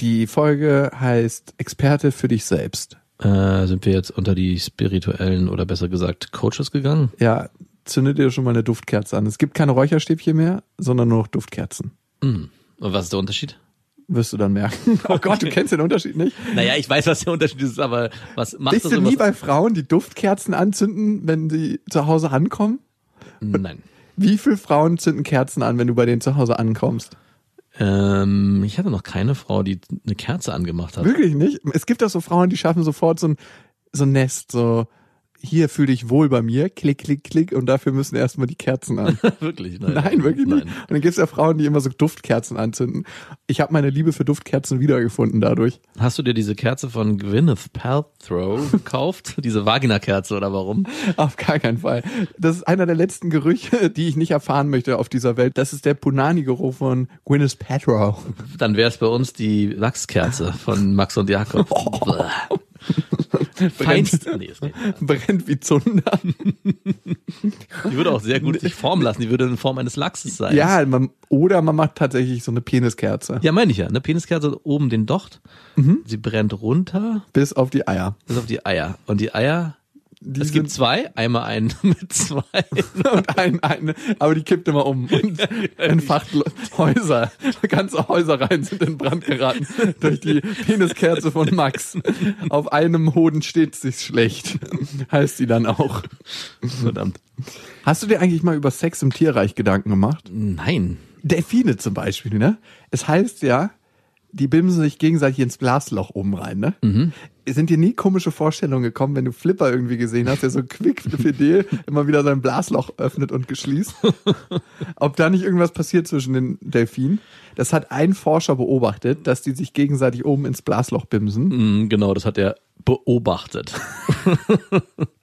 Die Folge heißt Experte für dich selbst. Äh, sind wir jetzt unter die spirituellen oder besser gesagt Coaches gegangen? Ja, zündet dir schon mal eine Duftkerze an. Es gibt keine Räucherstäbchen mehr, sondern nur noch Duftkerzen. Und was ist der Unterschied? Wirst du dann merken. Oh Gott, du kennst den Unterschied nicht? Naja, ich weiß, was der Unterschied ist, aber was macht Bist das du und nie bei Frauen, die Duftkerzen anzünden, wenn sie zu Hause ankommen? Nein. Wie viele Frauen zünden Kerzen an, wenn du bei denen zu Hause ankommst? Ähm, ich hatte noch keine Frau, die eine Kerze angemacht hat. Wirklich nicht? Es gibt doch so Frauen, die schaffen sofort so ein, so ein Nest, so hier fühle dich wohl bei mir, klick, klick, klick und dafür müssen erstmal die Kerzen an. wirklich? Nein, Nein, wirklich nicht. Nein. Und dann gibt es ja Frauen, die immer so Duftkerzen anzünden. Ich habe meine Liebe für Duftkerzen wiedergefunden dadurch. Hast du dir diese Kerze von Gwyneth Paltrow gekauft? diese Vagina-Kerze oder warum? Auf gar keinen Fall. Das ist einer der letzten Gerüche, die ich nicht erfahren möchte auf dieser Welt. Das ist der Punani-Geruch von Gwyneth Paltrow. Dann wäre es bei uns die Lachskerze von Max und Jakob. Bäh. Feinst. Nee, das geht nicht. Brennt wie Zunder. Die würde auch sehr gut sich formen lassen. Die würde in Form eines Lachses sein. Ja, man, oder man macht tatsächlich so eine Peniskerze. Ja, meine ich ja. Eine Peniskerze oben den Docht. Mhm. Sie brennt runter Bis auf die Eier. bis auf die Eier. Und die Eier, Die es gibt zwei. Einmal einen mit zwei. und ein, eine, aber die kippt immer um und entfacht Häuser. Ganze Häuserreihen sind in Brand geraten durch die Peniskerze von Max. Auf einem Hoden steht sich schlecht, heißt sie dann auch. Verdammt. Hast du dir eigentlich mal über Sex im Tierreich Gedanken gemacht? Nein. Delfine zum Beispiel, ne? Es heißt ja, die bimsen sich gegenseitig ins Blasloch oben rein, ne? Sind dir nie komische Vorstellungen gekommen, wenn du Flipper irgendwie gesehen hast, der so quick fidel immer wieder sein Blasloch öffnet und geschließt? Ob da nicht irgendwas passiert zwischen den Delfinen? Das hat ein Forscher beobachtet, dass die sich gegenseitig oben ins Blasloch bimsen. Mm, Genau, das hat er beobachtet.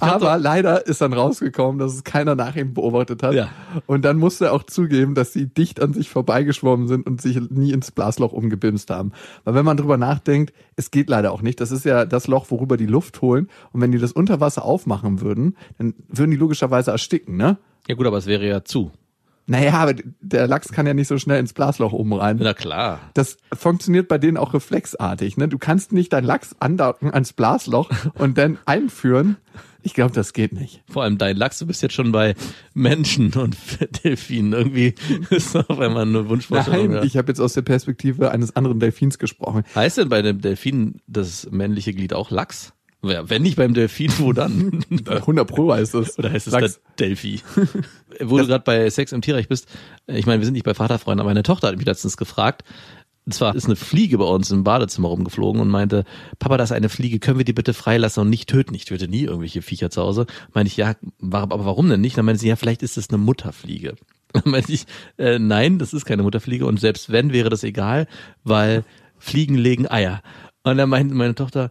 Gab Aber leider ist dann rausgekommen, dass es keiner nach ihm beobachtet hat. Ja. Und dann musste er auch zugeben, dass sie dicht an sich vorbeigeschwommen sind und sich nie ins Blasloch umgebimst haben. Weil wenn man drüber nachdenkt, es geht leider auch nicht. Das ist ja das Loch, worüber die Luft holen. Und wenn die das unter Wasser aufmachen würden, dann würden die logischerweise ersticken, ne? Ja gut, aber es wäre ja zu. Naja, aber der Lachs kann ja nicht so schnell ins Blasloch oben rein. Na klar. Das funktioniert bei denen auch reflexartig. Ne? Du kannst nicht dein Lachs andocken ans Blasloch und dann einführen. Ich glaube, das geht nicht. Vor allem dein Lachs, du bist jetzt schon bei Menschen und Delfinen. Irgendwie ist auf einmal eine Wunschvorstellung. Nein, ja. ich habe jetzt aus der Perspektive eines anderen Delfins gesprochen. Heißt denn bei dem Delfin das männliche Glied auch Lachs? Wenn nicht beim Delfin, wo dann? 100 Pro heißt es. Oder heißt es Lachs. der Delphi? Wo du gerade bei Sex im Tierreich bist, ich meine, wir sind nicht bei Vaterfreunden, aber meine Tochter hat mich letztens gefragt, und zwar ist eine Fliege bei uns im Badezimmer rumgeflogen und meinte, Papa, da ist eine Fliege, können wir die bitte freilassen und nicht töten? Ich töte nie irgendwelche Viecher zu Hause. Meinte ich, ja, aber warum denn nicht? Dann meinte sie, ja, vielleicht ist es eine Mutterfliege. Dann meinte ich, äh, nein, das ist keine Mutterfliege und selbst wenn, wäre das egal, weil Fliegen legen Eier. Und dann meinte meine Tochter,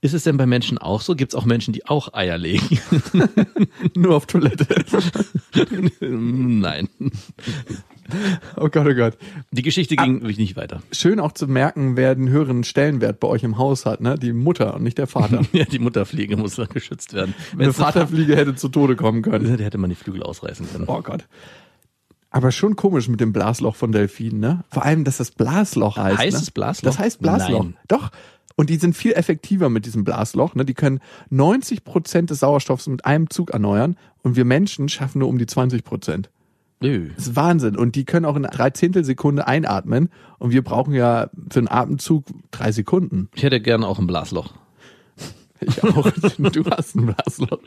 ist es denn bei Menschen auch so? Gibt es auch Menschen, die auch Eier legen? Nur auf Toilette. Nein. Oh Gott, oh Gott. Die Geschichte ging wirklich nicht weiter. Schön auch zu merken, wer den höheren Stellenwert bei euch im Haus hat, ne? Die Mutter und nicht der Vater. Ja, die Mutterfliege muss dann geschützt werden. Eine Wenn's eine Vaterfliege hätte zu Tode kommen können. Der hätte man die Flügel ausreißen können. Oh Gott. Aber schon komisch mit dem Blasloch von Delfinen, ne? Vor allem, dass das Blasloch heißt. Heißt ne? es Blasloch? Das heißt Blasloch. Nein. Doch. Und die sind viel effektiver mit diesem Blasloch. Ne? Die können 90 Prozent des Sauerstoffs mit einem Zug erneuern und wir Menschen schaffen nur um die 20 Prozent. Das ist Wahnsinn. Und die können auch in drei Zehntelsekunde einatmen und wir brauchen ja für einen Atemzug drei Sekunden. Ich hätte gerne auch ein Blasloch. Ich auch. du hast ein Blasloch.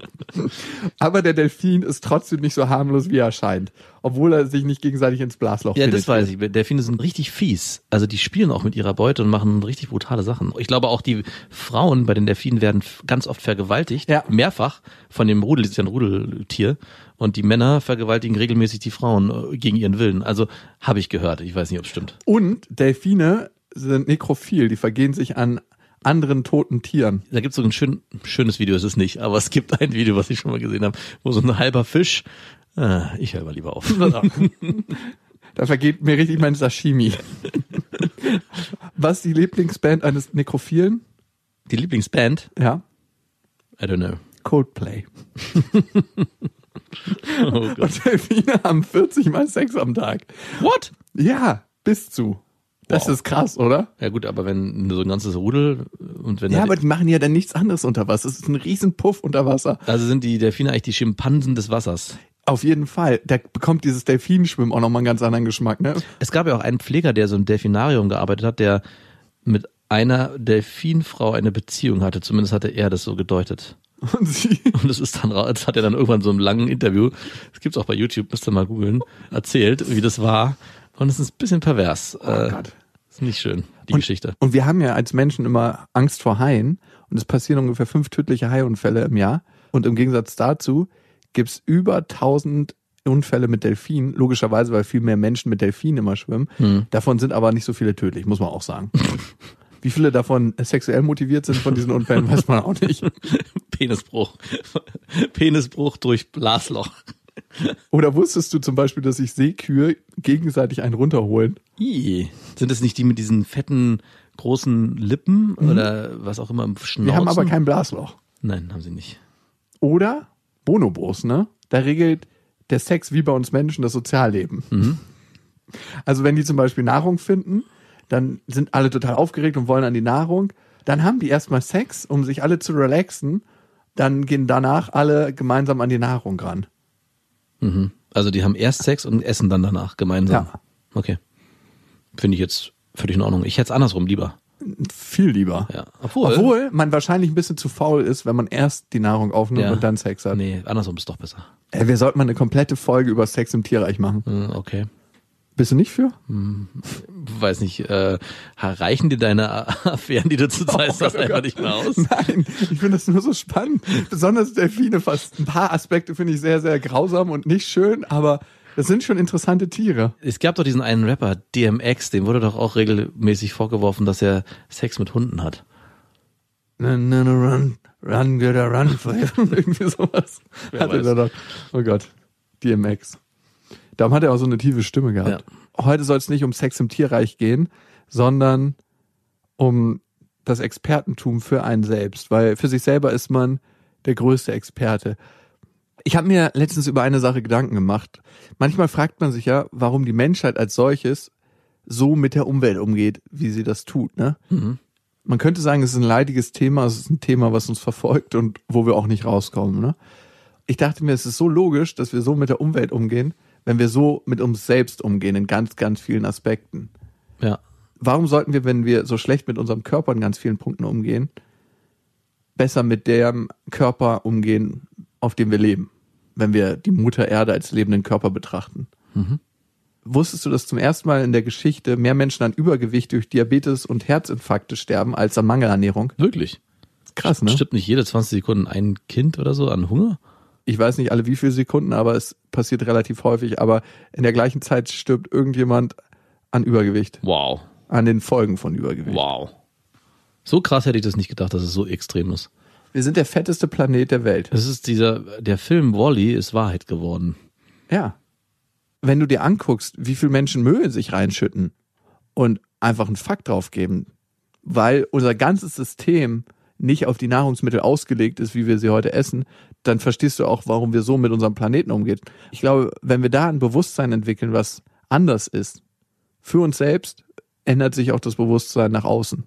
Aber der Delfin ist trotzdem nicht so harmlos, wie er scheint. Obwohl er sich nicht gegenseitig ins Blasloch Ja, das weiß ich. Delfine sind richtig fies. Also die spielen auch mit ihrer Beute und machen richtig brutale Sachen. Ich glaube auch die Frauen bei den Delfinen werden ganz oft vergewaltigt. Ja. Mehrfach von dem Rudel, das ist ja ein Rudeltier. Und die Männer vergewaltigen regelmäßig die Frauen äh, gegen ihren Willen. Also habe ich gehört. Ich weiß nicht, ob es stimmt. Und Delfine sind nekrophil, die vergehen sich an anderen toten Tieren. Da gibt es so ein schön, schönes Video, ist es nicht, aber es gibt ein Video, was ich schon mal gesehen habe, wo so ein halber Fisch, äh, ich höre mal lieber auf. Da vergeht mir richtig mein Sashimi. Was ist die Lieblingsband eines Nekrophilen? Die Lieblingsband? Ja, I don't know. Coldplay. Oh Gott. Und Delfine haben 40 mal Sex am Tag. What? Ja, bis zu. Das Wow. ist krass, oder? Ja gut, aber wenn so ein ganzes Rudel und wenn Ja, aber die machen ja dann nichts anderes unter Wasser. Es ist ein riesen Puff unter Wasser. also sind die Delfine eigentlich die Schimpansen des Wassers. Auf jeden Fall. Da bekommt dieses Delfinschwimmen auch nochmal einen ganz anderen Geschmack, ne? Es gab ja auch einen Pfleger, der so im Delfinarium gearbeitet hat, der mit einer Delfinfrau eine Beziehung hatte. Zumindest hatte er das so gedeutet. Und sie, Und das ist dann, das hat er dann irgendwann so im langen Interview, das gibt's auch bei YouTube, müsst ihr mal googeln, erzählt, wie das war. Und es ist ein bisschen pervers. oh äh, Gott. Ist nicht schön, die Und- Geschichte. Und wir haben ja als Menschen immer Angst vor Haien. Und es passieren ungefähr fünf tödliche Haiunfälle im Jahr. Und im Gegensatz dazu gibt's über 1000 Unfälle mit Delfinen. Logischerweise, weil viel mehr Menschen mit Delfinen immer schwimmen. Hm. Davon sind aber nicht so viele tödlich, muss man auch sagen. Wie viele davon sexuell motiviert sind von diesen Unfällen, weiß man auch nicht. Penisbruch. Penisbruch durch Blasloch. Oder wusstest du zum Beispiel, dass sich Seekühe gegenseitig einen runterholen? Ih. Sind es nicht die mit diesen fetten, großen Lippen oder was auch immer im Schnauzen? Die haben aber kein Blasloch. Nein, haben sie nicht. Oder Bonobos, ne? Da regelt der Sex wie bei uns Menschen das Sozialleben. Also wenn die zum Beispiel Nahrung finden, dann sind alle total aufgeregt und wollen an die Nahrung. Dann haben die erstmal Sex, um sich alle zu relaxen. Dann gehen danach alle gemeinsam an die Nahrung ran. Mhm. Also die haben erst Sex und essen dann danach gemeinsam. Ja. Okay. Finde ich jetzt völlig in Ordnung. Ich hätte es andersrum lieber. Viel lieber. Ja. Obwohl. Obwohl man wahrscheinlich ein bisschen zu faul ist, wenn man erst die Nahrung aufnimmt Ja. und dann Sex hat. Nee, andersrum ist doch besser. Ey, wir sollten mal eine komplette Folge über Sex im Tierreich machen. Hm, Okay. Bist du nicht für? Weiß nicht, äh, reichen dir deine Affären, die du zurzeit hast, einfach nicht mehr aus? Nein, ich finde das nur so spannend. Besonders Delfine fast. Ein paar Aspekte finde ich sehr, sehr grausam und nicht schön, aber das sind schon interessante Tiere. Es gab doch diesen einen Rapper, DMX, dem wurde doch auch regelmäßig vorgeworfen, dass er Sex mit Hunden hat. Na, na, na, run, run, get a run. Irgendwie sowas. Wer Hatte weiß. er doch. Oh Gott. DMX. Darum hat er auch so eine tiefe Stimme gehabt. Heute soll es nicht um Sex im Tierreich gehen, sondern um das Expertentum für einen selbst, weil für sich selber ist man der größte Experte. Ich habe mir letztens über eine Sache Gedanken gemacht. Manchmal fragt man sich ja, warum die Menschheit als solches so mit der Umwelt umgeht, wie sie das tut. Ne? Man könnte sagen, es ist ein leidiges Thema, es ist ein Thema, was uns verfolgt und wo wir auch nicht rauskommen. Ne? Ich dachte mir, es ist so logisch, dass wir so mit der Umwelt umgehen, wenn wir so mit uns selbst umgehen in ganz, ganz vielen Aspekten. Ja. Warum sollten wir, wenn wir so schlecht mit unserem Körper in ganz vielen Punkten umgehen, besser mit dem Körper umgehen, auf dem wir leben, wenn wir die Mutter Erde als lebenden Körper betrachten? Wusstest du, dass zum ersten Mal in der Geschichte mehr Menschen an Übergewicht durch Diabetes und Herzinfarkte sterben als an Mangelernährung? Wirklich? Krass, ne? Stirbt nicht jede 20 Sekunden ein Kind oder so an Hunger? Ich weiß nicht alle wie viele Sekunden, aber es passiert relativ häufig. Aber in der gleichen Zeit stirbt irgendjemand an Übergewicht, Wow. an den Folgen von Übergewicht. Wow. So krass hätte ich das nicht gedacht, dass es so extrem ist. Wir sind der fetteste Planet der Welt. Das ist dieser, der Film Wally ist Wahrheit geworden. Ja. Wenn du dir anguckst, wie viel Menschen Müll in sich reinschütten und einfach einen Fakt drauf geben, weil unser ganzes System nicht auf die Nahrungsmittel ausgelegt ist, wie wir sie heute essen, dann verstehst du auch, warum wir so mit unserem Planeten umgehen. Ich glaube, wenn wir da ein Bewusstsein entwickeln, was anders ist, für uns selbst, ändert sich auch das Bewusstsein nach außen.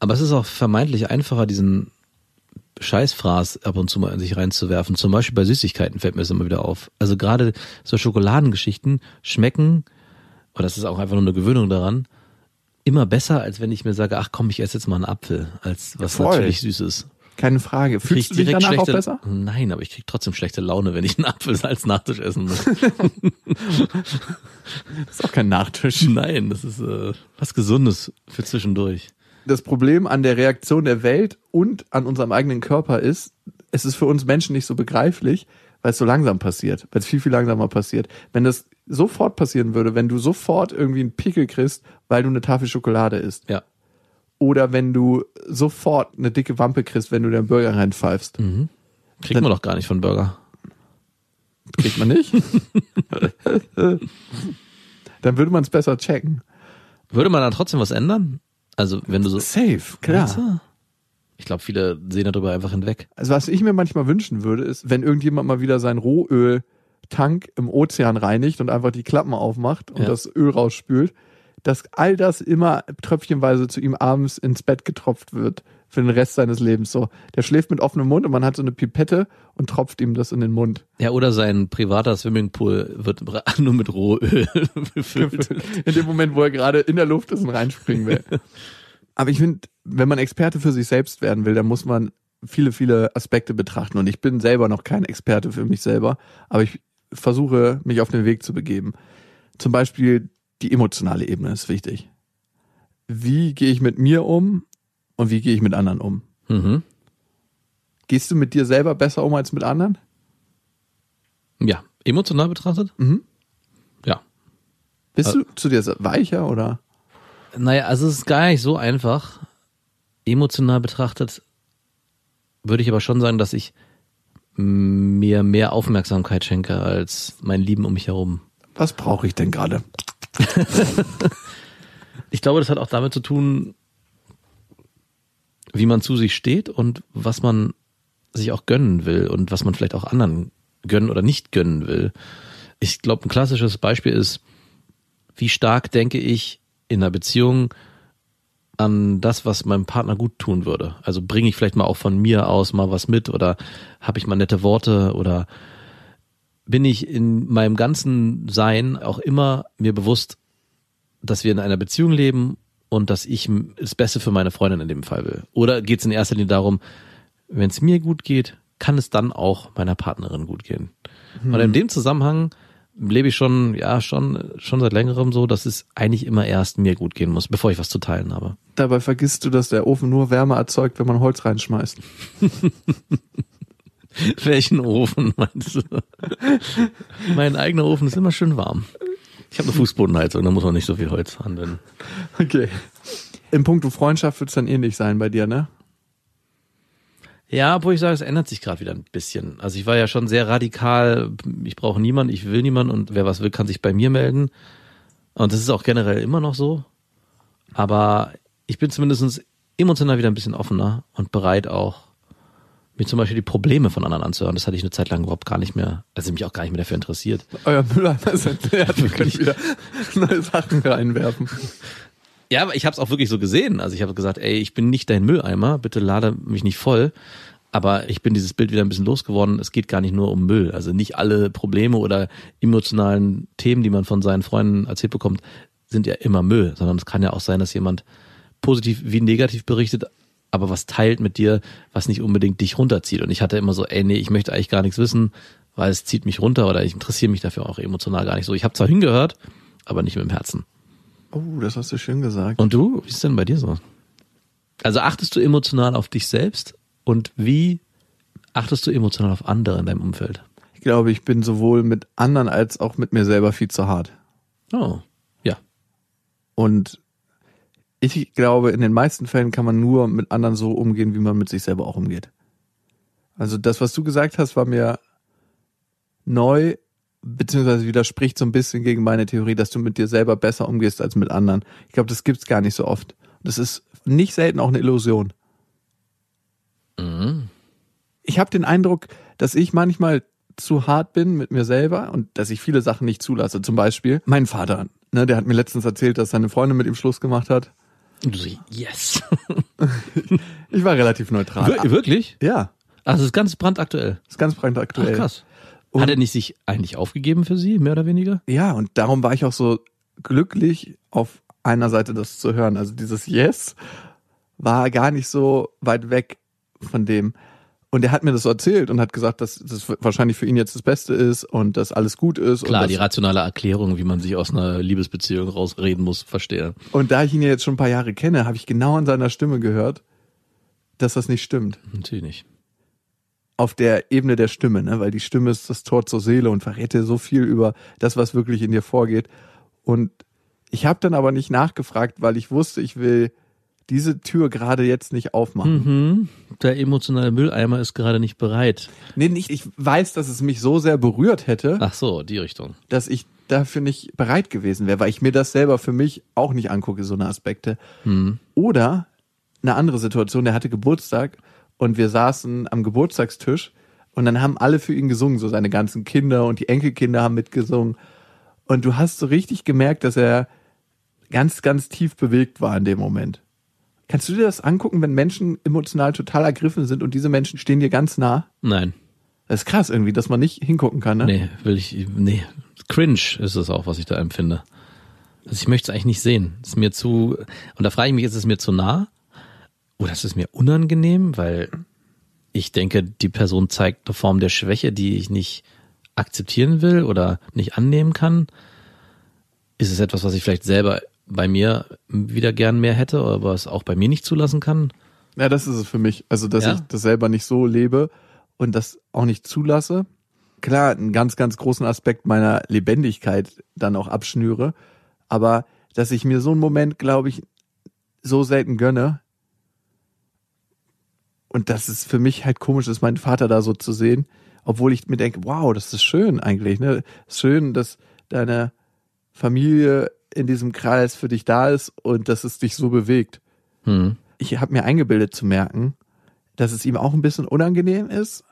Aber es ist auch vermeintlich einfacher, diesen Scheißfraß ab und zu mal in sich reinzuwerfen. Zum Beispiel bei Süßigkeiten fällt mir das immer wieder auf. Also gerade so Schokoladengeschichten schmecken, oder das ist auch einfach nur eine Gewöhnung daran, immer besser, als wenn ich mir sage, ach komm, ich esse jetzt mal einen Apfel, als was Voll. natürlich süß ist. Keine Frage. Fühlst du krieg dich danach auch besser? Nein, aber ich krieg trotzdem schlechte Laune, wenn ich einen Apfel als Nachtisch essen muss. Das ist auch kein Nachtisch. Nein, das ist äh, was Gesundes für zwischendurch. das Problem an der Reaktion der Welt und an unserem eigenen Körper ist, es ist für uns Menschen nicht so begreiflich, weil es so langsam passiert, weil es viel, viel langsamer passiert. Wenn das sofort passieren würde, wenn du sofort irgendwie einen Pickel kriegst, weil du eine Tafel Schokolade isst. Ja. Oder wenn du sofort eine dicke Wampe kriegst, wenn du den Burger reinpfeifst. Kriegt man doch gar nicht von Burger. Kriegt man nicht? Dann würde man es besser checken. Würde man dann trotzdem was ändern? Also, wenn du so. Safe, klar. Ich glaube, viele sehen darüber einfach hinweg. Also was ich mir manchmal wünschen würde, ist, wenn irgendjemand mal wieder seinen Rohöltank im Ozean reinigt und einfach die Klappen aufmacht und Ja. das Öl rausspült, dass all das immer tröpfchenweise zu ihm abends ins Bett getropft wird für den Rest seines Lebens. So, der schläft mit offenem Mund und man hat so eine Pipette und tropft ihm das in den Mund. Ja, oder sein privater Swimmingpool wird nur mit Rohöl befüllt. In dem Moment, wo er gerade in der Luft ist und reinspringen will. Aber ich finde, wenn man Experte für sich selbst werden will, dann muss man viele, viele Aspekte betrachten. Und ich bin selber noch kein Experte für mich selber, aber ich versuche, mich auf den Weg zu begeben. Zum Beispiel die emotionale Ebene ist wichtig. Wie gehe ich mit mir um und wie gehe ich mit anderen um? Mhm. Gehst du mit dir selber besser um als mit anderen? Ja, emotional betrachtet? Mhm. Ja. Bist Äh. du zu dir weicher oder? Naja, also es ist gar nicht so einfach. Emotional betrachtet würde ich aber schon sagen, dass ich mir mehr Aufmerksamkeit schenke als mein Lieben um mich herum. Was brauche ich denn gerade? Ich glaube, das hat auch damit zu tun, wie man zu sich steht und was man sich auch gönnen will und was man vielleicht auch anderen gönnen oder nicht gönnen will. Ich glaube, ein klassisches Beispiel ist, wie stark denke ich in einer Beziehung an das, was meinem Partner gut tun würde. Also bringe ich vielleicht mal auch von mir aus mal was mit oder habe ich mal nette Worte oder bin ich in meinem ganzen Sein auch immer mir bewusst, dass wir in einer Beziehung leben und dass ich das Beste für meine Freundin in dem Fall will? Oder geht es in erster Linie darum, wenn es mir gut geht, kann es dann auch meiner Partnerin gut gehen? Und in dem Zusammenhang lebe ich schon, ja, schon, schon seit längerem so, dass es eigentlich immer erst mir gut gehen muss, bevor ich was zu teilen habe. Dabei vergisst du, dass der Ofen nur Wärme erzeugt, wenn man Holz reinschmeißt. Welchen Ofen meinst du? mein eigener Ofen ist immer schön warm. Ich habe eine Fußbodenheizung, da muss man nicht so viel Holz anwenden. Okay. Im Punkto Freundschaft wird es dann ähnlich sein bei dir, ne? Ja, obwohl ich sage, es ändert sich gerade wieder ein bisschen. Also ich war ja schon sehr radikal, ich brauche niemanden, ich will niemanden und wer was will, kann sich bei mir melden. Und das ist auch generell immer noch so. Aber ich bin zumindest emotional wieder ein bisschen offener und bereit auch, mir zum Beispiel die Probleme von anderen anzuhören. Das hatte ich eine Zeit lang überhaupt gar nicht mehr, also mich auch gar nicht mehr dafür interessiert. Euer Mülleimer ist entleert, wir können wieder neue Sachen reinwerfen. Ja, aber ich habe es auch wirklich so gesehen. Also ich habe gesagt, ey, ich bin nicht dein Mülleimer, bitte lade mich nicht voll. Aber ich bin dieses Bild wieder ein bisschen losgeworden. Es geht gar nicht nur um Müll. Also nicht alle Probleme oder emotionalen Themen, die man von seinen Freunden erzählt bekommt, sind ja immer Müll, sondern es kann ja auch sein, dass jemand positiv wie negativ berichtet, aber was teilt mit dir, was nicht unbedingt dich runterzieht. Und ich hatte immer so, ey, nee, ich möchte eigentlich gar nichts wissen, weil es zieht mich runter oder ich interessiere mich dafür auch emotional gar nicht so. Ich habe zwar hingehört, aber nicht mit dem Herzen. Oh, das hast du schön gesagt. Und du? Wie ist denn bei dir so? Also achtest du emotional auf dich selbst und wie achtest du emotional auf andere in deinem Umfeld? Ich glaube, ich bin sowohl mit anderen als auch mit mir selber viel zu hart. Oh, ja. Und ich glaube, in den meisten Fällen kann man nur mit anderen so umgehen, wie man mit sich selber auch umgeht. Also das, was du gesagt hast, war mir neu, beziehungsweise widerspricht so ein bisschen gegen meine Theorie, dass du mit dir selber besser umgehst als mit anderen. Ich glaube, das gibt's gar nicht so oft. Das ist nicht selten auch eine Illusion. Ich habe den Eindruck, dass ich manchmal zu hart bin mit mir selber und dass ich viele Sachen nicht zulasse. Zum Beispiel mein Vater, ne, der hat mir letztens erzählt, dass seine Freundin mit ihm Schluss gemacht hat. Yes. Ich war relativ neutral. Wir wirklich? Ja, Also das ist ganz brandaktuell. ist ganz brandaktuell. Ach, krass. Und- Hat er nicht sich eigentlich aufgegeben für sie, mehr oder weniger? Ja, und darum war ich auch so glücklich, auf einer Seite das zu hören. Also dieses Yes war gar nicht so weit weg von dem. Und er hat mir das so erzählt und hat gesagt, dass das wahrscheinlich für ihn jetzt das Beste ist und dass alles gut ist. Klar, die rationale Erklärung, wie man sich aus einer Liebesbeziehung rausreden muss, verstehe. Und da ich ihn ja jetzt schon ein paar Jahre kenne, habe ich genau an seiner Stimme gehört, dass das nicht stimmt. Natürlich nicht. Auf der Ebene der Stimme, ne? weil die Stimme ist das Tor zur Seele und verrät dir so viel über das, was wirklich in dir vorgeht. Und ich habe dann aber nicht nachgefragt, weil ich wusste, ich will diese Tür gerade jetzt nicht aufmachen. Mhm. Der emotionale Mülleimer ist gerade nicht bereit. Nee, nicht, ich weiß, dass es mich so sehr berührt hätte, Ach so, die Richtung. dass ich dafür nicht bereit gewesen wäre, weil ich mir das selber für mich auch nicht angucke, so eine Aspekte. Oder eine andere Situation, der hatte Geburtstag und wir saßen am Geburtstagstisch und dann haben alle für ihn gesungen, so seine ganzen Kinder und die Enkelkinder haben mitgesungen. Und du hast so richtig gemerkt, dass er ganz, ganz tief bewegt war in dem Moment. Kannst du dir das angucken, wenn Menschen emotional total ergriffen sind und diese Menschen stehen dir ganz nah? Nein. Das ist krass irgendwie, dass man nicht hingucken kann, ne? Nee, will ich, nee. Cringe ist es auch, was ich da empfinde. Also ich möchte es eigentlich nicht sehen. Es ist mir zu, und da frage ich mich, ist es mir zu nah? Oder ist es mir unangenehm? Weil ich denke, die Person zeigt eine Form der Schwäche, die ich nicht akzeptieren will oder nicht annehmen kann. Ist es etwas, was ich vielleicht selber bei mir wieder gern mehr hätte, aber es auch bei mir nicht zulassen kann? Ja, das ist es für mich. Also, dass Ja? ich das selber nicht so lebe und das auch nicht zulasse. Klar, einen ganz, ganz großen Aspekt meiner Lebendigkeit dann auch abschnüre. Aber dass ich mir so einen Moment, glaube ich, so selten gönne. Und das ist für mich halt komisch ist, meinen Vater da so zu sehen. Obwohl ich mir denke, wow, das ist schön eigentlich. Ne? Ist schön, dass deine Familie in diesem Kreis für dich da ist und dass es dich so bewegt Hm. ich habe mir eingebildet zu merken, dass es ihm auch ein bisschen unangenehm ist,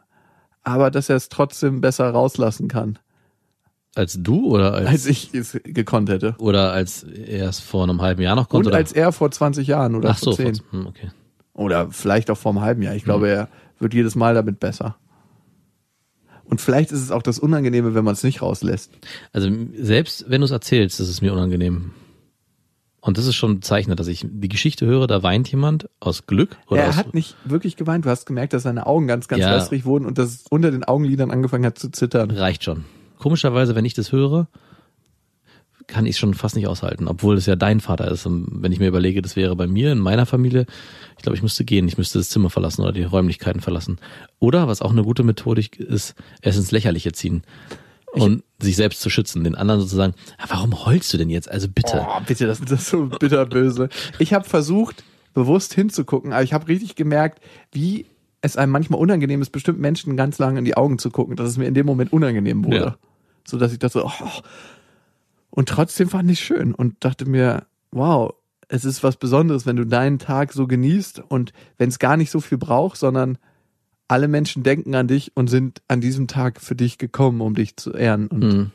aber dass er es trotzdem besser rauslassen kann, Als du oder als, als ich es gekonnt hätte. oder als er es vor einem halben Jahr noch konnte? Und oder? als er vor 20 Jahren oder Ach so, vor 10. vor- hm, okay. Oder vielleicht auch vor einem halben Jahr. Ich glaube, er wird jedes Mal damit besser. Und vielleicht ist es auch das Unangenehme, wenn man es nicht rauslässt. Also selbst wenn du es erzählst, ist es mir unangenehm. Und das ist schon bezeichnet, dass ich die Geschichte höre, da weint jemand aus Glück oder er aus, hat nicht wirklich geweint. Du hast gemerkt, dass seine Augen ganz, ganz Ja. wässrig wurden und dass es unter den Augenlidern angefangen hat zu zittern. reicht schon. Komischerweise, wenn ich das höre, kann ich schon fast nicht aushalten, obwohl es ja dein Vater ist. Und wenn ich mir überlege, das wäre bei mir in meiner Familie, ich glaube, ich müsste gehen, ich müsste das Zimmer verlassen oder die Räumlichkeiten verlassen. Oder was auch eine gute Methodik ist, es ins Lächerliche ziehen und sich selbst zu schützen, den anderen sozusagen, "Ah, warum heulst du denn jetzt? Also bitte. Oh, bitte, das ist so bitterböse. Ich habe versucht, bewusst hinzugucken, aber ich habe richtig gemerkt, wie es einem manchmal unangenehm ist, bestimmt Menschen ganz lange in die Augen zu gucken, dass es mir in dem Moment unangenehm wurde. Ja. So dass ich dachte, so, oh. Und trotzdem fand ich schön und dachte mir, wow, es ist was Besonderes, wenn du deinen Tag so genießt und wenn es gar nicht so viel braucht, sondern alle Menschen denken an dich und sind an diesem Tag für dich gekommen, um dich zu ehren. Und Hm.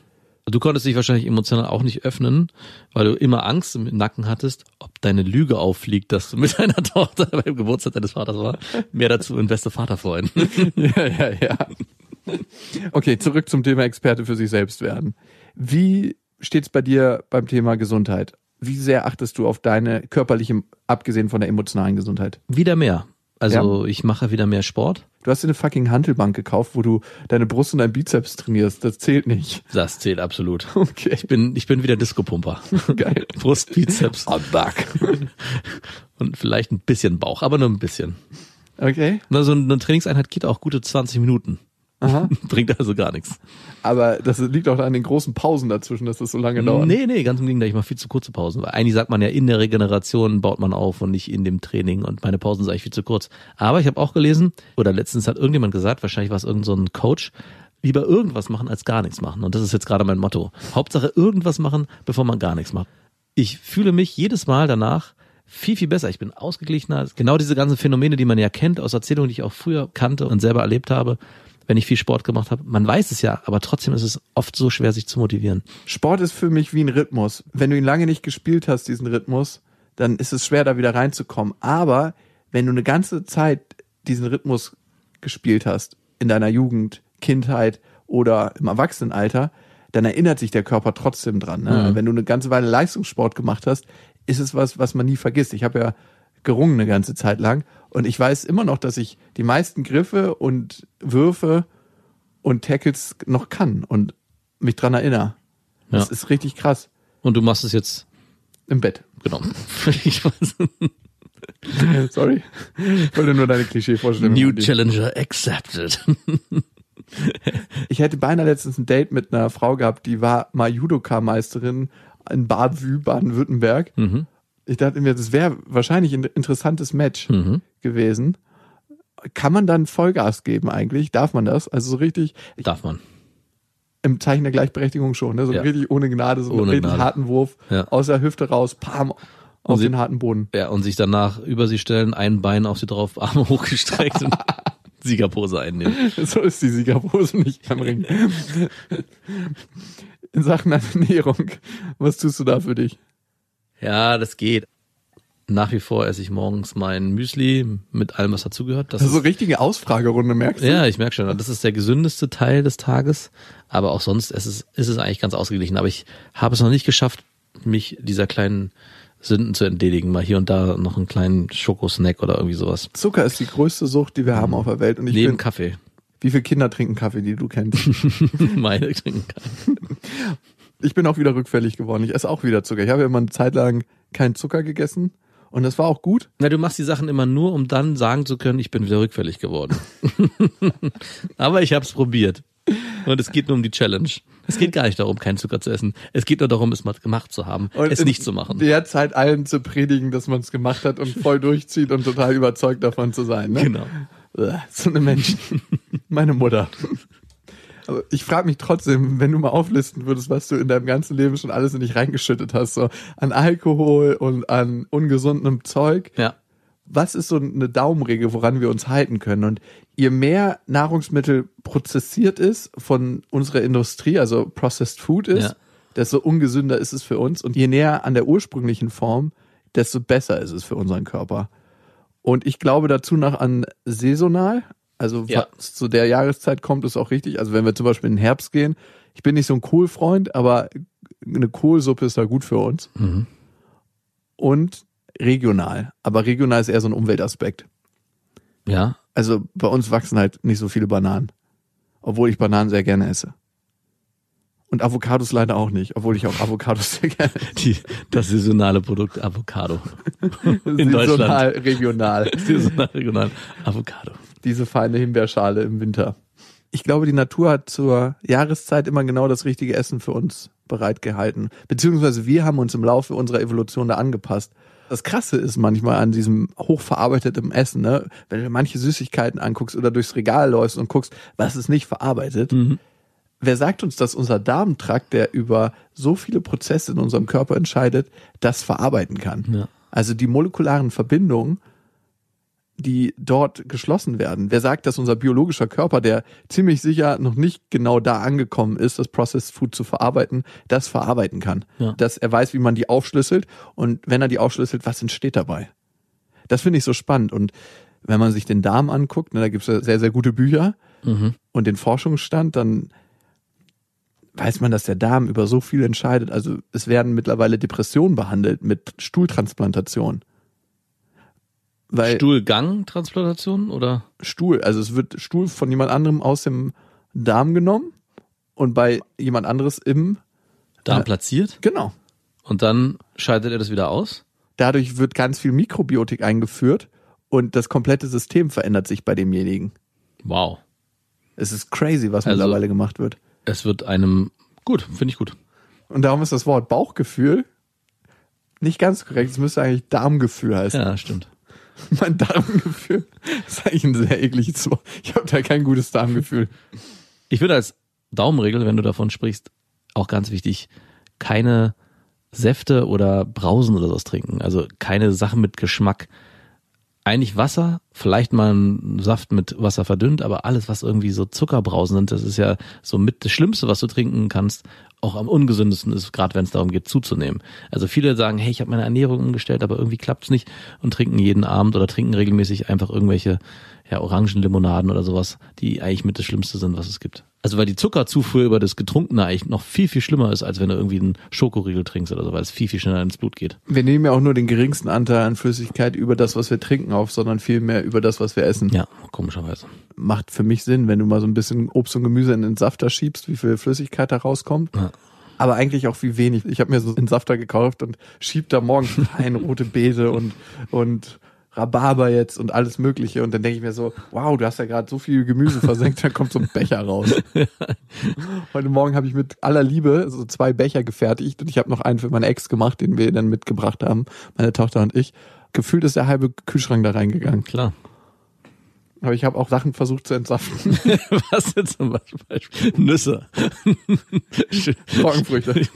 Du konntest dich wahrscheinlich emotional auch nicht öffnen, weil du immer Angst im Nacken hattest, ob deine Lüge auffliegt, dass du mit deiner Tochter beim Geburtstag deines Vaters war. Mehr dazu in beste Vaterfreund. Ja, ja, ja. Okay, zurück zum Thema Experte für sich selbst werden. Wie steht's bei dir beim Thema Gesundheit? Wie sehr achtest du auf deine körperliche, abgesehen von der emotionalen Gesundheit? Wieder mehr. Also ich mache wieder mehr Sport. Du hast dir eine fucking Hantelbank gekauft, wo du deine Brust und dein Bizeps trainierst. Das zählt nicht. Das zählt absolut. Okay, Ich bin, ich bin wieder Disco-Pumper. geil. Brust, Bizeps I'm back. und vielleicht ein bisschen Bauch, aber nur ein bisschen. Okay, Na, so eine Trainingseinheit geht auch gute 20 Minuten. Bringt also gar nichts. Aber das liegt auch an den großen Pausen dazwischen, dass das so lange dauert. Nee, nee, ganz im Gegenteil, ich mache viel zu kurze Pausen. Weil eigentlich sagt man ja, in der Regeneration baut man auf und nicht in dem Training und meine Pausen sind eigentlich viel zu kurz. Aber ich habe auch gelesen, oder letztens hat irgendjemand gesagt, wahrscheinlich war es irgend so ein Coach, lieber irgendwas machen als gar nichts machen. Und das ist jetzt gerade mein Motto. Hauptsache irgendwas machen, bevor man gar nichts macht. Ich fühle mich jedes Mal danach viel, viel besser. Ich bin ausgeglichener. Genau diese ganzen Phänomene, die man ja kennt aus Erzählungen, die ich auch früher kannte und selber erlebt habe, wenn ich viel Sport gemacht habe. Man weiß es ja, aber trotzdem ist es oft so schwer, sich zu motivieren. Sport ist für mich wie ein Rhythmus. Wenn du ihn lange nicht gespielt hast, diesen Rhythmus, dann ist es schwer, da wieder reinzukommen. Aber wenn du eine ganze Zeit diesen Rhythmus gespielt hast, in deiner Jugend, Kindheit oder im Erwachsenenalter, dann erinnert sich der Körper trotzdem dran. Ne? Mhm. Wenn du eine ganze Weile Leistungssport gemacht hast, ist es was, was man nie vergisst. Ich habe ja gerungen eine ganze Zeit lang und ich weiß immer noch, dass ich die meisten Griffe und Würfe und Tackles noch kann und mich dran erinnere. Das Ja. ist richtig krass. Und du machst es jetzt, Im Bett. genau. Ich weiß. Sorry. Ich wollte nur deine Klischee-Vorstellung. New annehmen. Challenger accepted. Ich hätte beinahe letztens ein Date mit einer Frau gehabt, die war mal Judoka-Meisterin in Bad-Wü, Baden-Württemberg. Ich dachte mir, das wäre wahrscheinlich ein interessantes Match gewesen. Kann man dann Vollgas geben eigentlich? Darf man das? Also so richtig Darf man. im Zeichen der Gleichberechtigung schon, ne? So Ja. richtig ohne Gnade, so einen Ohne richtig Gnade. harten Wurf Ja. aus der Hüfte raus, pam, auf sie- den harten Boden. Ja, und sich danach über sie stellen, ein Bein auf sie drauf, Arme hochgestreckt und Siegerpose einnehmen. So ist die Siegerpose nicht am Ring. In Sachen Ernährung, was tust du da für dich? Ja, das geht. Nach wie vor esse ich morgens mein Müsli mit allem, was dazugehört. Das Das ist so ist, richtige Ausfragerunde, merkst du? ja, ich merke schon, das ist der gesündeste Teil des Tages. Aber auch sonst ist es, ist es eigentlich ganz ausgeglichen. Aber ich habe es noch nicht geschafft, mich dieser kleinen Sünden zu entledigen. Mal hier und da noch einen kleinen Schokosnack oder irgendwie sowas. Zucker ist die größte Sucht, die wir haben auf der Welt. Und ich Neben bin, Kaffee. wie viele Kinder trinken Kaffee, die du kennst? Meine trinken kann. ich bin auch wieder rückfällig geworden. Ich esse auch wieder Zucker. Ich habe ja immer eine Zeit lang keinen Zucker gegessen. Und das war auch gut. Na, du machst die Sachen immer nur, um dann sagen zu können, ich bin wieder rückfällig geworden. Aber ich habe es probiert. Und es geht nur um die Challenge. Es geht gar nicht darum, keinen Zucker zu essen. Es geht nur darum, es mal gemacht zu haben, Und es nicht zu machen. Der Zeit allen zu predigen, dass man es gemacht hat und voll durchzieht und total überzeugt davon zu sein. Ne? Genau. So eine Menschen. Meine Mutter. Aber ich frage mich trotzdem, wenn du mal auflisten würdest, was du in deinem ganzen Leben schon alles in dich reingeschüttet hast, so an Alkohol und an ungesundem Zeug. Ja. Was ist so eine Daumenregel, woran wir uns halten können? Und je mehr Nahrungsmittel prozessiert ist von unserer Industrie, also processed food ist, Ja. desto ungesünder ist es für uns. Und je näher an der ursprünglichen Form, desto besser ist es für unseren Körper. Und ich glaube dazu noch an saisonal. Also Ja. was zu der Jahreszeit kommt, ist auch richtig. Also wenn wir zum Beispiel in den Herbst gehen, ich bin nicht so ein Kohlfreund, aber eine Kohlsuppe ist da gut für uns. Mhm. Und regional. Aber regional ist eher so ein Umweltaspekt. Ja. Also bei uns wachsen halt nicht so viele Bananen. Obwohl ich Bananen sehr gerne esse. Und Avocados leider auch nicht, obwohl ich auch Avocados sehr gerne. Die, das saisonale Produkt Avocado. In Saisonal, Deutschland. regional. Saisonal, regional. Avocado. Diese feine Himbeerschale im Winter. Ich glaube, die Natur hat zur Jahreszeit immer genau das richtige Essen für uns bereitgehalten. Beziehungsweise wir haben uns im Laufe unserer Evolution da angepasst. Das Krasse ist manchmal an diesem hochverarbeiteten Essen, ne? wenn du manche Süßigkeiten anguckst oder durchs Regal läufst und guckst, was ist nicht verarbeitet. Wer sagt uns, dass unser Darmtrakt, der über so viele Prozesse in unserem Körper entscheidet, das verarbeiten kann? Ja. Also die molekularen Verbindungen, die dort geschlossen werden. Wer sagt, dass unser biologischer Körper, der ziemlich sicher noch nicht genau da angekommen ist, das Processed Food zu verarbeiten, das verarbeiten kann? Ja. Dass er weiß, wie man die aufschlüsselt und wenn er die aufschlüsselt, was entsteht dabei? Das finde ich so spannend und wenn man sich den Darm anguckt, ne, da gibt es ja sehr, sehr gute Bücher Mhm. und den Forschungsstand, dann weiß man, dass der Darm über so viel entscheidet. Also es werden mittlerweile Depressionen behandelt mit Stuhltransplantation. Weil Stuhlgangtransplantation oder? Stuhl, also es wird Stuhl von jemand anderem aus dem Darm genommen und bei jemand anderes im, Darm Äh, platziert genau. und dann scheidet er das wieder aus? Dadurch wird ganz viel Mikrobiotik eingeführt und das komplette System verändert sich bei demjenigen. Wow. Es ist crazy, was Also- mittlerweile gemacht wird. Es wird einem, gut, finde ich gut. Und darum ist das Wort Bauchgefühl nicht ganz korrekt. Es müsste eigentlich Darmgefühl heißen. Ja, stimmt. Mein Darmgefühl ist eigentlich ein sehr ekliges Wort. Ich habe da kein gutes Darmgefühl. Ich finde als Daumenregel, wenn du davon sprichst, auch ganz wichtig, keine Säfte oder Brausen oder sowas trinken. Also keine Sachen mit Geschmack. Eigentlich Wasser, vielleicht mal ein Saft mit Wasser verdünnt, aber alles, was irgendwie so Zuckerbrausen sind, das ist ja so mit das Schlimmste, was du trinken kannst, auch am ungesündesten ist, gerade wenn es darum geht, zuzunehmen. Also viele sagen, hey, ich habe meine Ernährung umgestellt, aber irgendwie klappt's nicht und trinken jeden Abend oder trinken regelmäßig einfach irgendwelche ja, Orangenlimonaden oder sowas, die eigentlich mit das Schlimmste sind, was es gibt. Also weil die Zuckerzufuhr über das Getrunkene eigentlich noch viel, viel schlimmer ist, als wenn du irgendwie einen Schokoriegel trinkst oder so, weil es viel, viel schneller ins Blut geht. Wir nehmen ja auch nur den geringsten Anteil an Flüssigkeit über das, was wir trinken auf, sondern viel mehr über das, was wir essen. Ja, komischerweise. Macht für mich Sinn, wenn du mal so ein bisschen Obst und Gemüse in den Safter schiebst, wie viel Flüssigkeit da rauskommt. Ja. Aber eigentlich auch wie wenig. Ich habe mir so einen Safter gekauft und schieb da morgens rein rote Beete und, und Rhabarber jetzt und alles Mögliche. Und dann denke ich mir so, wow, du hast ja gerade so viel Gemüse versenkt, dann kommt so ein Becher raus. Heute Morgen habe ich mit aller Liebe so zwei Becher gefertigt und ich habe noch einen für meine Ex gemacht, den wir dann mitgebracht haben, meine Tochter und ich. Gefühlt ist der halbe Kühlschrank da reingegangen. Klar. Aber ich habe auch Sachen versucht zu entsaften. Was denn zum Beispiel? Nüsse. Trockenfrüchte.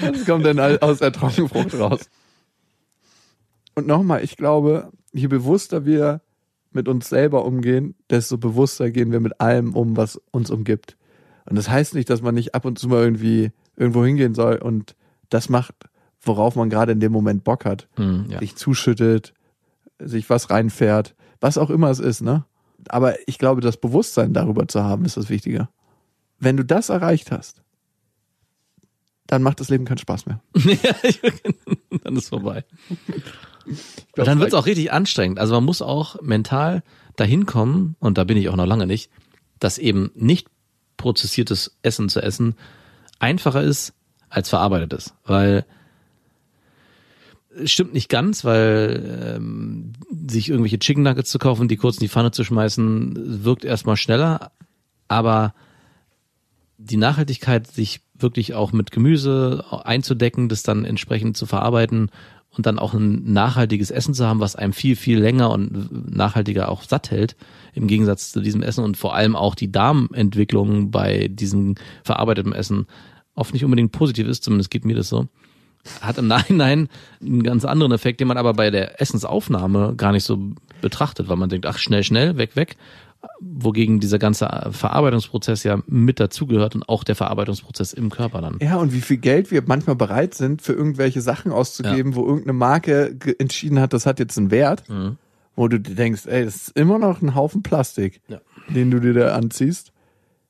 Was kommt denn aus der Trockenfrucht raus? Und nochmal, ich glaube, je bewusster wir mit uns selber umgehen, desto bewusster gehen wir mit allem um, was uns umgibt. Und das heißt nicht, dass man nicht ab und zu mal irgendwie irgendwo hingehen soll und das macht, worauf man gerade in dem Moment Bock hat. Hm, ja. Sich zuschüttet, sich was reinfährt, was auch immer es ist, ne? Aber ich glaube, das Bewusstsein darüber zu haben, ist das Wichtige. Wenn du das erreicht hast, dann macht das Leben keinen Spaß mehr. dann ist vorbei. glaub, dann wird es auch richtig anstrengend. Also man muss auch mental dahin kommen, und da bin ich auch noch lange nicht, dass eben nicht prozessiertes Essen zu essen einfacher ist als verarbeitetes. Weil stimmt nicht ganz, weil ähm, sich irgendwelche Chicken Nuggets zu kaufen, die kurz in die Pfanne zu schmeißen, wirkt erstmal schneller, aber die Nachhaltigkeit, sich wirklich auch mit Gemüse einzudecken, das dann entsprechend zu verarbeiten und dann auch ein nachhaltiges Essen zu haben, was einem viel, viel länger und nachhaltiger auch satt hält, im Gegensatz zu diesem Essen und vor allem auch die Darmentwicklung bei diesem verarbeiteten Essen oft nicht unbedingt positiv ist, zumindest geht mir das so hat im Nachhinein einen ganz anderen Effekt, den man aber bei der Essensaufnahme gar nicht so betrachtet, weil man denkt, ach schnell, schnell, weg, weg. Wogegen dieser ganze Verarbeitungsprozess ja mit dazugehört und auch der Verarbeitungsprozess im Körper dann. Ja, und wie viel Geld wir manchmal bereit sind, für irgendwelche Sachen auszugeben, wo irgendeine Marke entschieden hat, das hat jetzt einen Wert, Mhm. wo du denkst, ey, das ist immer noch ein Haufen Plastik, Ja. den du dir da anziehst.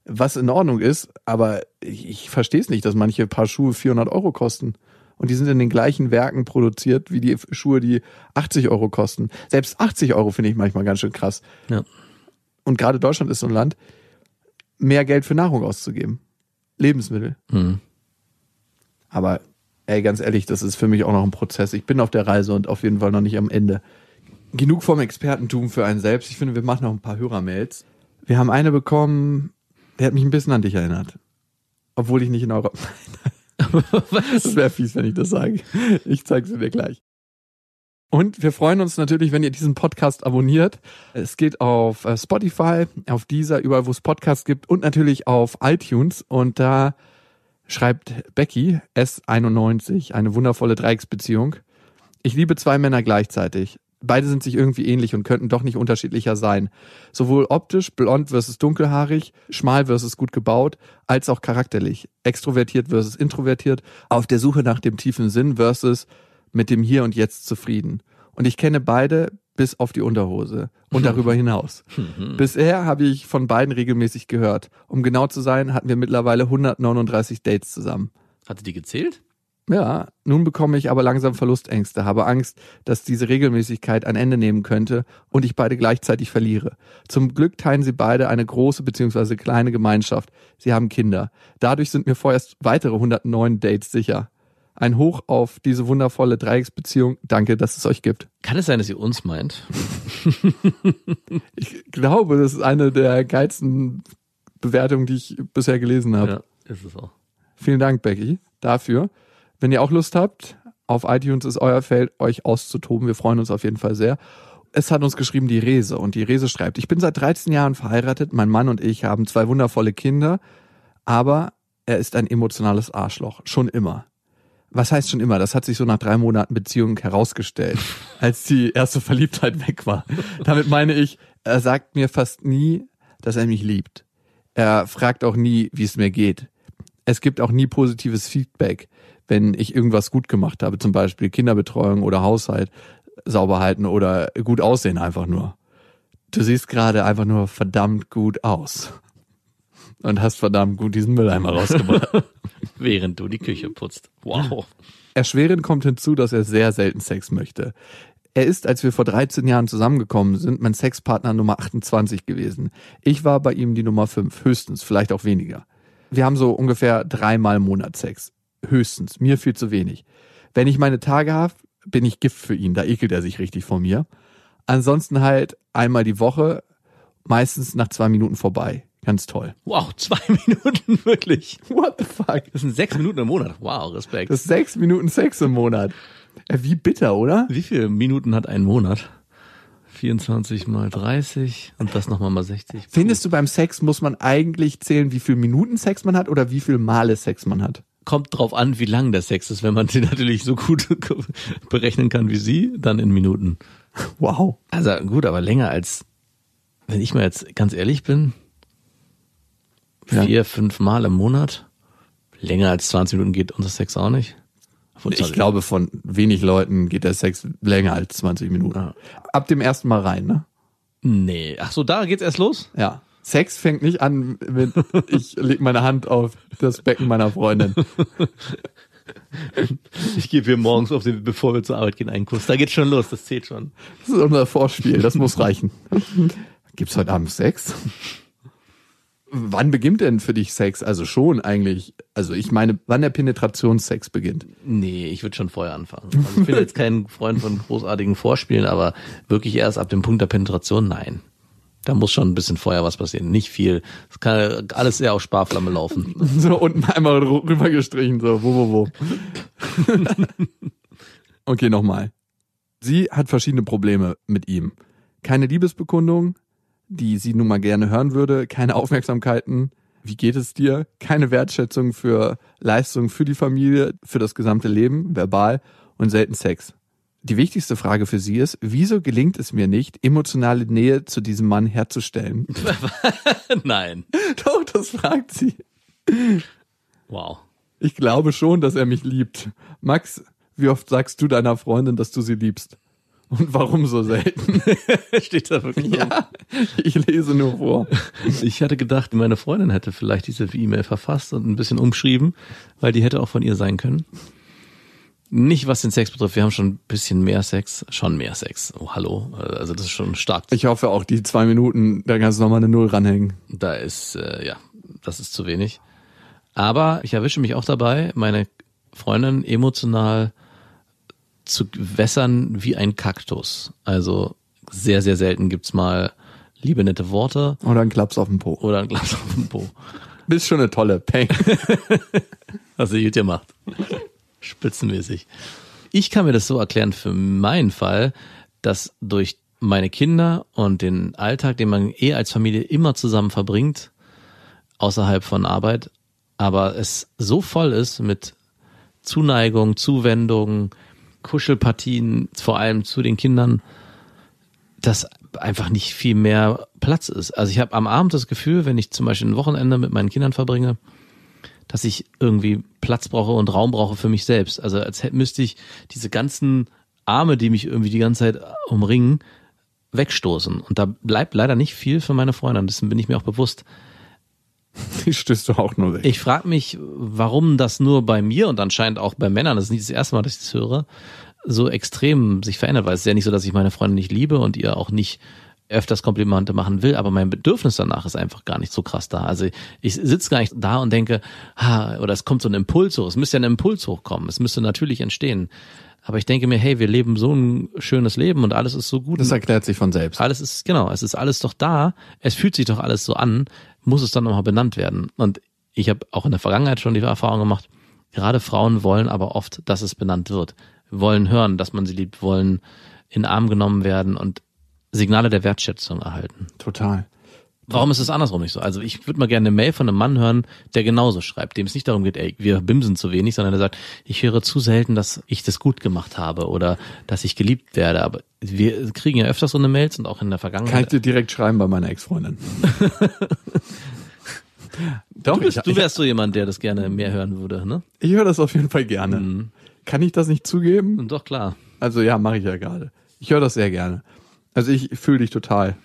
Was in Ordnung ist, aber ich, ich verstehe es nicht, dass manche Paar Schuhe 400 Euro kosten. Und die sind in den gleichen Werken produziert wie die Schuhe, die 80 Euro kosten. Selbst 80 Euro finde ich manchmal ganz schön krass. Ja. Und gerade Deutschland ist so ein Land, mehr Geld für Nahrung auszugeben. Lebensmittel. Mhm. Aber ey, ganz ehrlich, das ist für mich auch noch ein Prozess. Ich bin auf der Reise und auf jeden Fall noch nicht am Ende. Genug vom Expertentum für einen selbst. Ich finde, wir machen noch ein paar Hörermails. Wir haben eine bekommen, der hat mich ein bisschen an dich erinnert. Obwohl ich nicht in eurer... Das wäre fies, wenn ich das sage. Ich zeige sie dir gleich. Und wir freuen uns natürlich, wenn ihr diesen Podcast abonniert. Es geht auf äh, Spotify, auf dieser, überall, wo es Podcasts gibt und natürlich auf iTunes. Und da schreibt Becky S91, eine wundervolle Dreiecksbeziehung. Ich liebe zwei Männer gleichzeitig. Beide sind sich irgendwie ähnlich und könnten doch nicht unterschiedlicher sein. Sowohl optisch, blond versus dunkelhaarig, schmal versus gut gebaut, als auch charakterlich. Extrovertiert versus introvertiert, auf der Suche nach dem tiefen Sinn versus mit dem Hier und Jetzt zufrieden. Und ich kenne beide bis auf die Unterhose und darüber hinaus. Bisher habe ich von beiden regelmäßig gehört. Um genau zu sein, hatten wir mittlerweile 139 Dates zusammen. Hatte die gezählt? Ja, nun bekomme ich aber langsam Verlustängste, habe Angst, dass diese Regelmäßigkeit ein Ende nehmen könnte und ich beide gleichzeitig verliere. Zum Glück teilen sie beide eine große bzw. kleine Gemeinschaft. Sie haben Kinder. Dadurch sind mir vorerst weitere 109 Dates sicher. Ein Hoch auf diese wundervolle Dreiecksbeziehung. Danke, dass es euch gibt. Kann es sein, dass ihr uns meint? Ich glaube, das ist eine der geilsten Bewertungen, die ich bisher gelesen habe. Ja, ist es auch. Vielen Dank, Becky, dafür. Wenn ihr auch Lust habt, auf iTunes ist euer Feld, euch auszutoben. Wir freuen uns auf jeden Fall sehr. Es hat uns geschrieben die Rese und die Rese schreibt, ich bin seit 13 Jahren verheiratet, mein Mann und ich haben zwei wundervolle Kinder, aber er ist ein emotionales Arschloch, schon immer. Was heißt schon immer? Das hat sich so nach drei Monaten Beziehung herausgestellt, als die erste Verliebtheit weg war. Damit meine ich, er sagt mir fast nie, dass er mich liebt. Er fragt auch nie, wie es mir geht. Es gibt auch nie positives Feedback, wenn ich irgendwas gut gemacht habe, zum Beispiel Kinderbetreuung oder Haushalt sauber halten oder gut aussehen einfach nur. Du siehst gerade einfach nur verdammt gut aus. Und hast verdammt gut diesen Mülleimer rausgebracht. Während du die Küche putzt. Wow. Erschwerend kommt hinzu, dass er sehr selten Sex möchte. Er ist, als wir vor 13 Jahren zusammengekommen sind, mein Sexpartner Nummer 28 gewesen. Ich war bei ihm die Nummer 5, höchstens, vielleicht auch weniger. Wir haben so ungefähr dreimal im Monat Sex. Höchstens, mir viel zu wenig. Wenn ich meine Tage habe, bin ich Gift für ihn. Da ekelt er sich richtig vor mir. Ansonsten halt einmal die Woche, meistens nach zwei Minuten vorbei. Ganz toll. Wow, zwei Minuten wirklich. What the fuck? Das sind sechs Minuten im Monat. Wow, Respekt. Das ist sechs Minuten Sex im Monat. Äh, Wie bitter, oder? Wie viele Minuten hat ein Monat? 24 mal 30 und das nochmal mal 60. Findest du beim Sex muss man eigentlich zählen, wie viel Minuten Sex man hat oder wie viel Male Sex man hat? Kommt drauf an, wie lang der Sex ist. Wenn man den natürlich so gut berechnen kann wie sie, dann in Minuten. Wow. Also gut, aber länger als, wenn ich mal jetzt ganz ehrlich bin, Ja. vier, fünf Mal im Monat. Länger als 20 Minuten geht unser Sex auch nicht. Von Ich glaube, von wenig Leuten geht der Sex länger als 20 Minuten. Ja. Ab dem ersten Mal rein, ne? Nee. Ach so, da geht's erst los? Ja. Sex fängt nicht an mit, ich leg meine Hand auf das Becken meiner Freundin. Ich gebe hier morgens auf den, bevor wir zur Arbeit gehen, einen Kuss. Da geht's schon los, das zählt schon. Das ist unser Vorspiel, das muss reichen. Gibt's heute Abend Sex? Wann beginnt denn für dich Sex? Also schon eigentlich, also ich meine, wann der Penetrationssex beginnt. Nee, ich würde schon vorher anfangen. Also ich bin jetzt kein Freund von großartigen Vorspielen, aber wirklich erst ab dem Punkt der Penetration, nein. Da muss schon ein bisschen vorher was passieren. Nicht viel. Es kann alles sehr auf Sparflamme laufen. So unten einmal rüber gestrichen, so, wo, wo, wo. okay, nochmal. Sie hat verschiedene Probleme mit ihm. Keine Liebesbekundung, die sie nun mal gerne hören würde, keine Aufmerksamkeiten. Wie geht es dir? Keine Wertschätzung für Leistung für die Familie, für das gesamte Leben, verbal und selten Sex. Die wichtigste Frage für sie ist, wieso gelingt es mir nicht, emotionale Nähe zu diesem Mann herzustellen? nein. Doch, das fragt sie. Wow. Ich glaube schon, dass er mich liebt. Max, wie oft sagst du deiner Freundin, dass du sie liebst? Und warum so selten? Steht da wirklich ja, ich lese nur vor. Ich hatte gedacht, meine Freundin hätte vielleicht diese E-Mail verfasst und ein bisschen umschrieben, weil die hätte auch von ihr sein können. Nicht was den Sex betrifft, wir haben schon ein bisschen mehr Sex, schon mehr Sex. Oh, hallo. Also das ist schon stark. Ich hoffe auch die zwei Minuten, da kannst du nochmal eine Null ranhängen. Da ist, äh, ja, das ist zu wenig. Aber ich erwische mich auch dabei, meine Freundin emotional zu wässern wie ein Kaktus. Also sehr, sehr selten gibt's mal liebe, nette Worte Oder ein Klaps auf den Po. oder ein Glas auf den Po. Bist schon eine tolle Peng. Hast du gut gemacht. Spitzenmäßig. Ich kann mir das so erklären für meinen Fall, dass durch meine Kinder und den Alltag, den man eh als Familie immer zusammen verbringt, außerhalb von Arbeit, aber es so voll ist mit Zuneigung, Zuwendung, Kuschelpartien, vor allem zu den Kindern, dass einfach nicht viel mehr Platz ist. Also ich habe am Abend das Gefühl, wenn ich zum Beispiel ein Wochenende mit meinen Kindern verbringe, dass ich irgendwie Platz brauche und Raum brauche für mich selbst. Also als hätte, müsste ich diese ganzen Arme, die mich irgendwie die ganze Zeit umringen, wegstoßen. Und da bleibt leider nicht viel für meine Freunde. Und dessen bin ich mir auch bewusst. Die stößt du auch nur weg. Ich frage mich, warum das nur bei mir und anscheinend auch bei Männern, das ist nicht das erste Mal, dass ich das höre, so extrem sich verändert, weil es ist ja nicht so, dass ich meine Freunde nicht liebe und ihr auch nicht öfters Komplimente machen will, aber mein Bedürfnis danach ist einfach gar nicht so krass da. Also ich sitze gar nicht da und denke, ha, oder es kommt so ein Impuls hoch. Es müsste ja ein Impuls hochkommen. Es müsste natürlich entstehen. Aber ich denke mir, hey, wir leben so ein schönes Leben und alles ist so gut. Das erklärt sich von selbst. Alles ist, genau, es ist alles doch da. Es fühlt sich doch alles so an. Muss es dann nochmal benannt werden. Und ich habe auch in der Vergangenheit schon die Erfahrung gemacht, gerade Frauen wollen aber oft, dass es benannt wird. Wollen hören, dass man sie liebt, wollen in den Arm genommen werden und Signale der Wertschätzung erhalten. Total. Warum ist es andersrum nicht so? Also ich würde mal gerne eine Mail von einem Mann hören, der genauso schreibt, dem es nicht darum geht, ey, wir bimsen zu wenig, sondern der sagt, ich höre zu selten, dass ich das gut gemacht habe oder dass ich geliebt werde. Aber wir kriegen ja öfters so eine Mails und auch in der Kann ich Vergangenheit. dir direkt schreiben bei meiner Ex-Freundin. Doch, Du, bist, ich, du wärst so jemand, der das gerne mehr hören würde, ne? ich, höre das auf jeden Fall gerne. Kann ich das nicht zugeben? Doch klar. Also ja, mache ich ja gerade. Ich höre das sehr gerne. Also ich fühle dich total.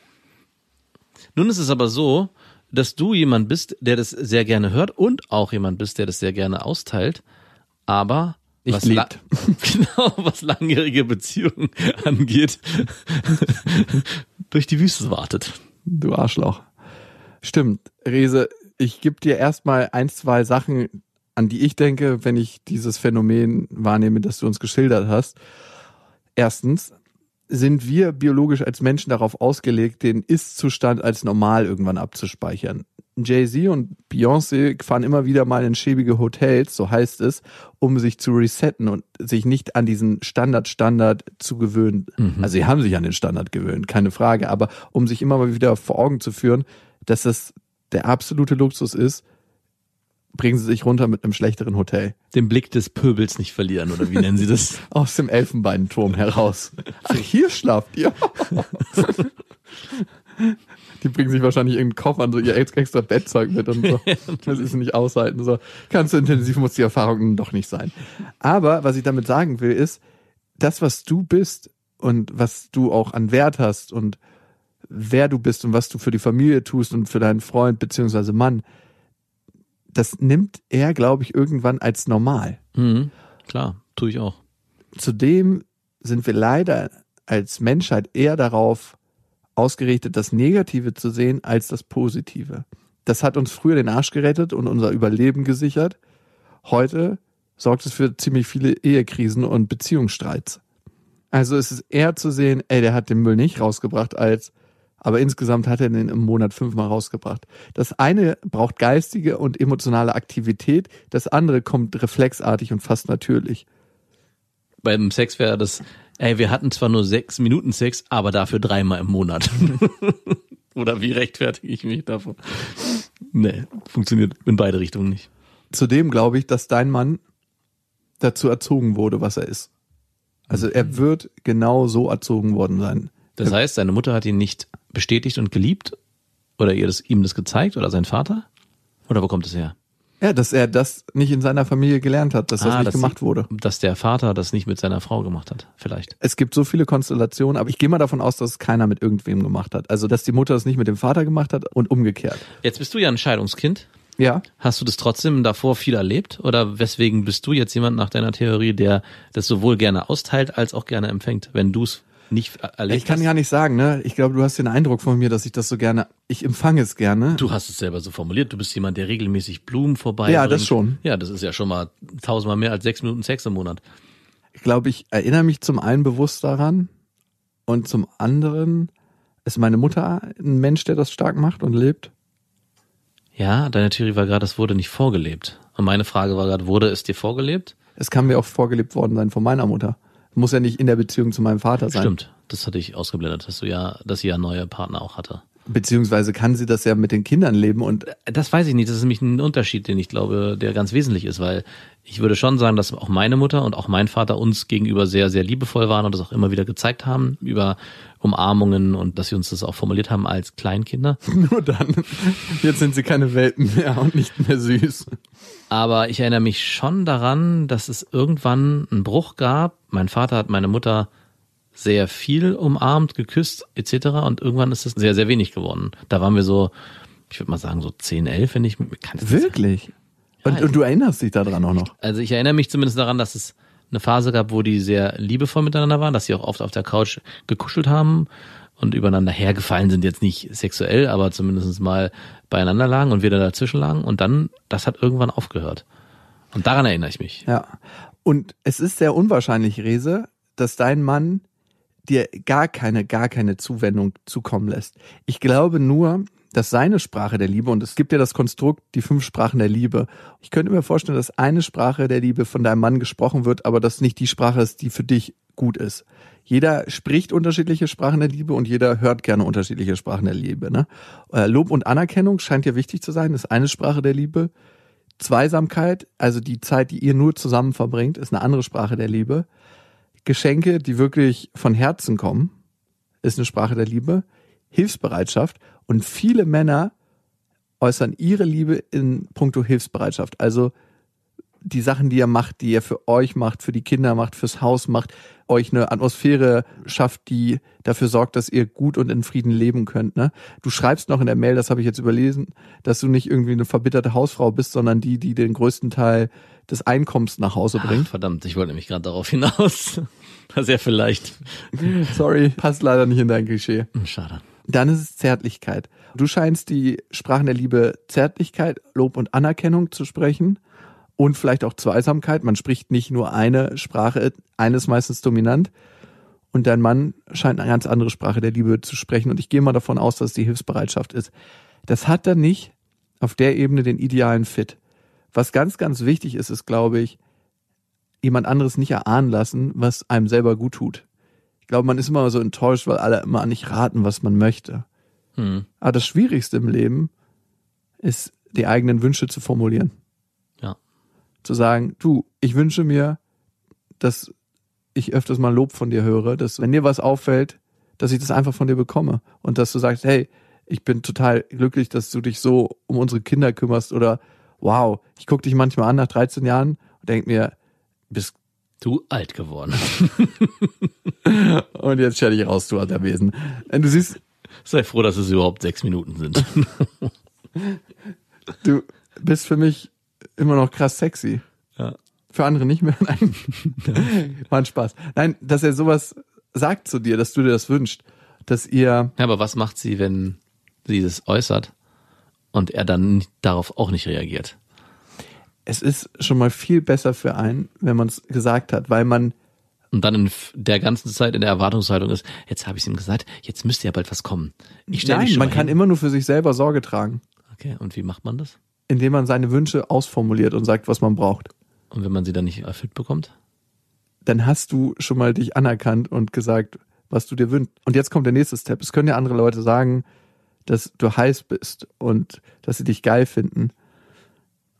Nun ist es aber so, dass du jemand bist, der das sehr gerne hört und auch jemand bist, der das sehr gerne austeilt, aber Nicht was liebt. genau, was langjährige Beziehungen angeht, durch die Wüste wartet. Du Arschloch. Stimmt, Rese, ich gebe dir erstmal ein, zwei Sachen, an die ich denke, wenn ich dieses Phänomen wahrnehme, das du uns geschildert hast. Erstens sind wir biologisch als Menschen darauf ausgelegt, den Ist-Zustand als normal irgendwann abzuspeichern. Jay-Z und Beyoncé fahren immer wieder mal in schäbige Hotels, so heißt es, um sich zu resetten und sich nicht an diesen Standard-Standard zu gewöhnen. Also sie haben sich an den Standard gewöhnt, keine Frage, aber um sich immer mal wieder vor Augen zu führen, dass das der absolute Luxus ist, bringen sie sich runter mit einem schlechteren Hotel. Den Blick des Pöbels nicht verlieren, oder wie nennen Sie das? Aus dem Elfenbeinturm heraus. Ach, hier schlaft ihr. Die bringen sich wahrscheinlich irgendeinen Koffer und so ihr ex- extra Bettzeug mit und so. Das ist nicht aushalten. So ganz so intensiv muss die Erfahrung doch nicht sein. Aber was ich damit sagen will, ist, das, was du bist und was du auch an Wert hast und wer du bist und was du für die Familie tust und für deinen Freund beziehungsweise Mann, das nimmt er, glaube ich, irgendwann als normal. Mhm. Klar, tue ich auch. Zudem sind wir leider als Menschheit eher darauf ausgerichtet, das Negative zu sehen als das Positive. Das hat uns früher den Arsch gerettet und unser Überleben gesichert. Heute sorgt es für ziemlich viele Ehekrisen und Beziehungsstreits. Also es ist eher zu sehen, ey, der hat den Müll nicht rausgebracht, als aber insgesamt hat er den im Monat fünfmal rausgebracht. Das eine braucht geistige und emotionale Aktivität, das andere kommt reflexartig und fast natürlich. Beim Sex wäre das, ey, wir hatten zwar nur sechs Minuten Sex, aber dafür dreimal im Monat. oder wie rechtfertige ich mich davon? Nee, funktioniert in beide Richtungen nicht. Zudem glaube ich, dass dein Mann dazu erzogen wurde, was er ist. Also er wird genau so erzogen worden sein. Das heißt, seine Mutter hat ihn nicht bestätigt und geliebt? Oder ihr das, ihm das gezeigt? Oder sein Vater? Oder wo kommt es her? Ja, dass er das nicht in seiner Familie gelernt hat, dass das Ah, nicht dass gemacht sie- wurde. Dass der Vater das nicht mit seiner Frau gemacht hat, vielleicht. Es gibt so viele Konstellationen, aber ich gehe mal davon aus, dass es keiner mit irgendwem gemacht hat. Also, dass die Mutter es nicht mit dem Vater gemacht hat und umgekehrt. Jetzt bist du ja ein Scheidungskind. Ja, Hast du das trotzdem davor viel erlebt? Oder weswegen bist du jetzt jemand nach deiner Theorie, der das sowohl gerne austeilt als auch gerne empfängt, wenn du es nicht er- erlebt ich kann hast? gar nicht sagen, ne? Ich glaube, du hast den Eindruck von mir, dass ich das so gerne, ich empfange es gerne. Du hast es selber so formuliert. Du bist jemand, der regelmäßig Blumen vorbei. Ja, das schon. Ja, das ist ja schon mal tausendmal mehr als sechs Minuten Sex im Monat. Ich glaube, ich erinnere mich zum einen bewusst daran und zum anderen ist meine Mutter ein Mensch, der das stark macht und lebt. Ja, deine Theorie war gerade, es wurde nicht vorgelebt. Und meine Frage war gerade, wurde es dir vorgelebt? Es kann mir auch vorgelebt worden sein von meiner Mutter. Muss ja nicht in der Beziehung zu meinem Vater sein. Stimmt, das hatte ich ausgeblendet, dass du ja, dass sie ja neue Partner auch hatte. Beziehungsweise kann sie das ja mit den Kindern leben und Das weiß ich nicht. Das ist nämlich ein Unterschied, den ich glaube, der ganz wesentlich ist, weil ich würde schon sagen, dass auch meine Mutter und auch mein Vater uns gegenüber sehr, sehr liebevoll waren und das auch immer wieder gezeigt haben über Umarmungen und dass sie uns das auch formuliert haben als Kleinkinder. nur dann. Jetzt sind sie keine Welpen mehr und nicht mehr süß. Aber ich erinnere mich schon daran, dass es irgendwann einen Bruch gab. Mein Vater hat meine Mutter sehr viel umarmt, geküsst etc. Und irgendwann ist es sehr, sehr wenig geworden. Da waren wir so, ich würde mal sagen, so 10, 11, wenn ich kann sagen. Wirklich? Und, Ja, und du erinnerst dich daran auch noch? Also ich erinnere mich zumindest daran, dass es eine Phase gab, wo die sehr liebevoll miteinander waren, dass sie auch oft auf der Couch gekuschelt haben und übereinander hergefallen sind, jetzt nicht sexuell, aber zumindest mal beieinander lagen und wir da dazwischen lagen und dann, das hat irgendwann aufgehört. Und daran erinnere ich mich. Ja. Und es ist sehr unwahrscheinlich, Rese, dass dein Mann dir gar keine, gar keine Zuwendung zukommen lässt. Ich glaube nur, dass seine Sprache der Liebe, und es gibt ja das Konstrukt, die fünf Sprachen der Liebe. Ich könnte mir vorstellen, dass eine Sprache der Liebe von deinem Mann gesprochen wird, aber das nicht die Sprache ist, die für dich gut ist. Jeder spricht unterschiedliche Sprachen der Liebe und jeder hört gerne unterschiedliche Sprachen der Liebe. Ne? Äh, Lob und Anerkennung scheint dir wichtig zu sein, ist eine Sprache der Liebe. Zweisamkeit, also die Zeit, die ihr nur zusammen verbringt, ist eine andere Sprache der Liebe. Geschenke, die wirklich von Herzen kommen, ist eine Sprache der Liebe. Hilfsbereitschaft und viele Männer äußern ihre Liebe in puncto Hilfsbereitschaft. Also die Sachen, die ihr macht, die ihr für euch macht, für die Kinder macht, fürs Haus macht, euch eine Atmosphäre schafft, die dafür sorgt, dass ihr gut und in Frieden leben könnt. Ne? Du schreibst noch in der Mail, das habe ich jetzt überlesen, dass du nicht irgendwie eine verbitterte Hausfrau bist, sondern die, die den größten Teil des Einkommens nach Hause Ach, bringt. verdammt, ich wollte nämlich gerade darauf hinaus. Dass er vielleicht. Sorry, passt leider nicht in dein Klischee. Hm, Schade. Dann ist es Zärtlichkeit. Du scheinst die Sprachen der Liebe Zärtlichkeit, Lob und Anerkennung zu sprechen und vielleicht auch Zweisamkeit. Man spricht nicht nur eine Sprache, eine ist meistens dominant. und dein Mann scheint eine ganz andere Sprache der Liebe zu sprechen und ich gehe mal davon aus, dass es die Hilfsbereitschaft ist. Das hat dann nicht auf der Ebene den idealen Fit. Was ganz, ganz wichtig ist, ist, glaube ich, jemand anderes nicht erahnen lassen, was einem selber gut tut. Ich glaube, man ist immer so enttäuscht, weil alle immer nicht raten, was man möchte. Hm. Aber das Schwierigste im Leben ist, die eigenen Wünsche zu formulieren. Ja. Zu sagen, du, ich wünsche mir, dass ich öfters mal Lob von dir höre, dass wenn dir was auffällt, dass ich das einfach von dir bekomme und dass du sagst, hey, ich bin total glücklich, dass du dich so um unsere Kinder kümmerst oder wow, ich gucke dich manchmal an nach 13 Jahren und denk mir, bist Du alt geworden. und jetzt stell dich raus, du alter Wesen. Du siehst, Sei froh, dass es überhaupt sechs Minuten sind. du bist für mich immer noch krass sexy. Ja. Für andere nicht mehr. Nein. War ein Spaß. Nein, dass er sowas sagt zu dir, dass du dir das wünschst, dass ihr, Ja, aber was macht sie, wenn sie das äußert und er dann darauf auch nicht reagiert? Es ist schon mal viel besser für einen, wenn man es gesagt hat, weil man Und dann in der ganzen Zeit in der Erwartungshaltung ist, jetzt habe ich es ihm gesagt, jetzt müsste ja bald was kommen. Ich Nein, man kann hin. immer nur für sich selber Sorge tragen, Okay, und wie macht man das? indem man seine Wünsche ausformuliert und sagt, was man braucht. Und wenn man sie dann nicht erfüllt bekommt? Dann hast du schon mal dich anerkannt und gesagt, was du dir wünschst. Und jetzt kommt der nächste Step. Es können ja andere Leute sagen, dass du heiß bist und dass sie dich geil finden.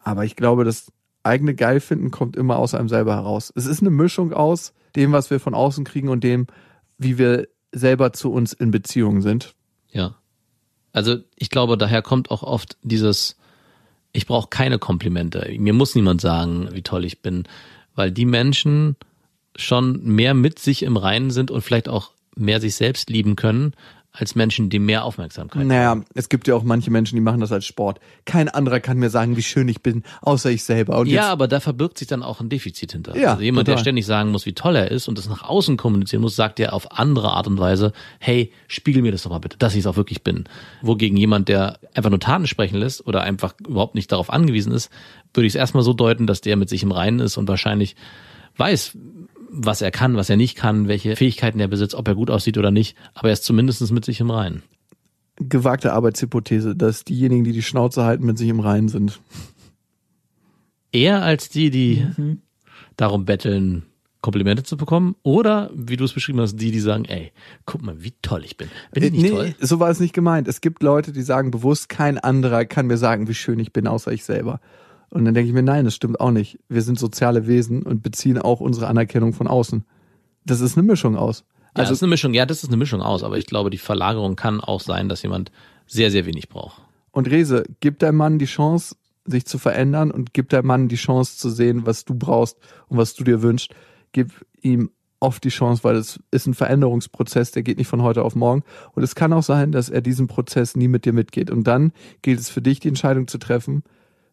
Aber ich glaube, das eigene geil finden kommt immer aus einem selber heraus. Es ist eine Mischung aus dem, was wir von außen kriegen und dem, wie wir selber zu uns in Beziehung sind. Ja. Also ich glaube, daher kommt auch oft dieses, ich brauche keine Komplimente. Mir muss niemand sagen, wie toll ich bin, weil die Menschen schon mehr mit sich im Reinen sind und vielleicht auch mehr sich selbst lieben können, als Menschen, die mehr Aufmerksamkeit Naja, es gibt ja auch manche Menschen, die machen das als Sport. Kein anderer kann mir sagen, wie schön ich bin, außer ich selber. Und Ja, aber da verbirgt sich dann auch ein Defizit hinter. Ja, also jemand, der total. ständig sagen muss, wie toll er ist und das nach außen kommunizieren muss, sagt ja auf andere Art und Weise, hey, spiegel mir das doch mal bitte, dass ich es auch wirklich bin. Wogegen jemand, der einfach nur Taten sprechen lässt oder einfach überhaupt nicht darauf angewiesen ist, würde ich es erstmal so deuten, dass der mit sich im Reinen ist und wahrscheinlich weiß, was er kann, was er nicht kann, welche Fähigkeiten er besitzt, ob er gut aussieht oder nicht, aber er ist zumindest mit sich im Reinen. gewagte Arbeitshypothese, dass diejenigen, die die Schnauze halten, mit sich im Reinen sind. Eher als die, die darum betteln, Komplimente zu bekommen oder, wie du es beschrieben hast, die, die sagen, ey, guck mal, wie toll ich bin. Bin ich nicht nee, toll? so war es nicht gemeint. Es gibt Leute, die sagen bewusst, kein anderer kann mir sagen, wie schön ich bin, außer ich selber. Und dann denke ich mir, nein, das stimmt auch nicht. Wir sind soziale Wesen und beziehen auch unsere Anerkennung von außen. Das ist eine Mischung aus. Ja, Also das ist eine Mischung. Ja, das ist eine Mischung aus, aber ich glaube, die Verlagerung kann auch sein, dass jemand sehr, sehr wenig braucht. Und Rese, gib deinem Mann die Chance, sich zu verändern und gib deinem Mann die Chance zu sehen, was du brauchst und was du dir wünschst. Gib ihm oft die Chance, weil es ist ein Veränderungsprozess, der geht nicht von heute auf morgen. Und es kann auch sein, dass er diesen Prozess nie mit dir mitgeht. Und dann gilt es für dich, die Entscheidung zu treffen.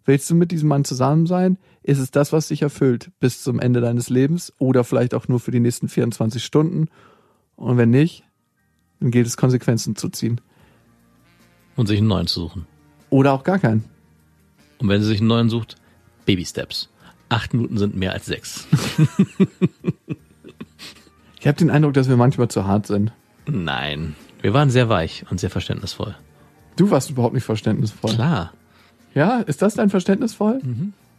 Willst du mit diesem Mann zusammen sein? Ist es das, was dich erfüllt bis zum Ende deines Lebens oder vielleicht auch nur für die nächsten 24 Stunden? Und wenn nicht, dann gilt es, Konsequenzen zu ziehen. Und sich einen neuen zu suchen. Oder auch gar keinen. Und wenn sie sich einen neuen sucht, Baby Steps. Acht Minuten sind mehr als sechs. Ich habe den Eindruck, dass wir manchmal zu hart sind. Nein. Wir waren sehr weich und sehr verständnisvoll. Du warst überhaupt nicht verständnisvoll. Klar. Ja, ist das dein verständnisvoll?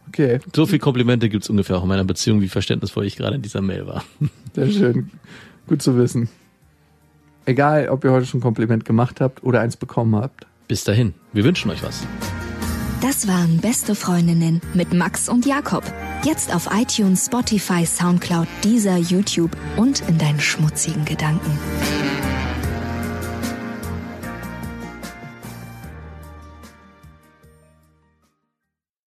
Okay, So viel Komplimente gibt's ungefähr auch in meiner Beziehung, wie verständnisvoll ich gerade in dieser Mail war. sehr schön. Gut zu wissen. Egal, ob ihr heute schon ein Kompliment gemacht habt oder eins bekommen habt. Bis dahin. Wir wünschen euch was. Das waren Beste Freundinnen mit Max und Jakob. Jetzt auf iTunes, Spotify, Soundcloud, Deezer, YouTube und in deinen schmutzigen Gedanken.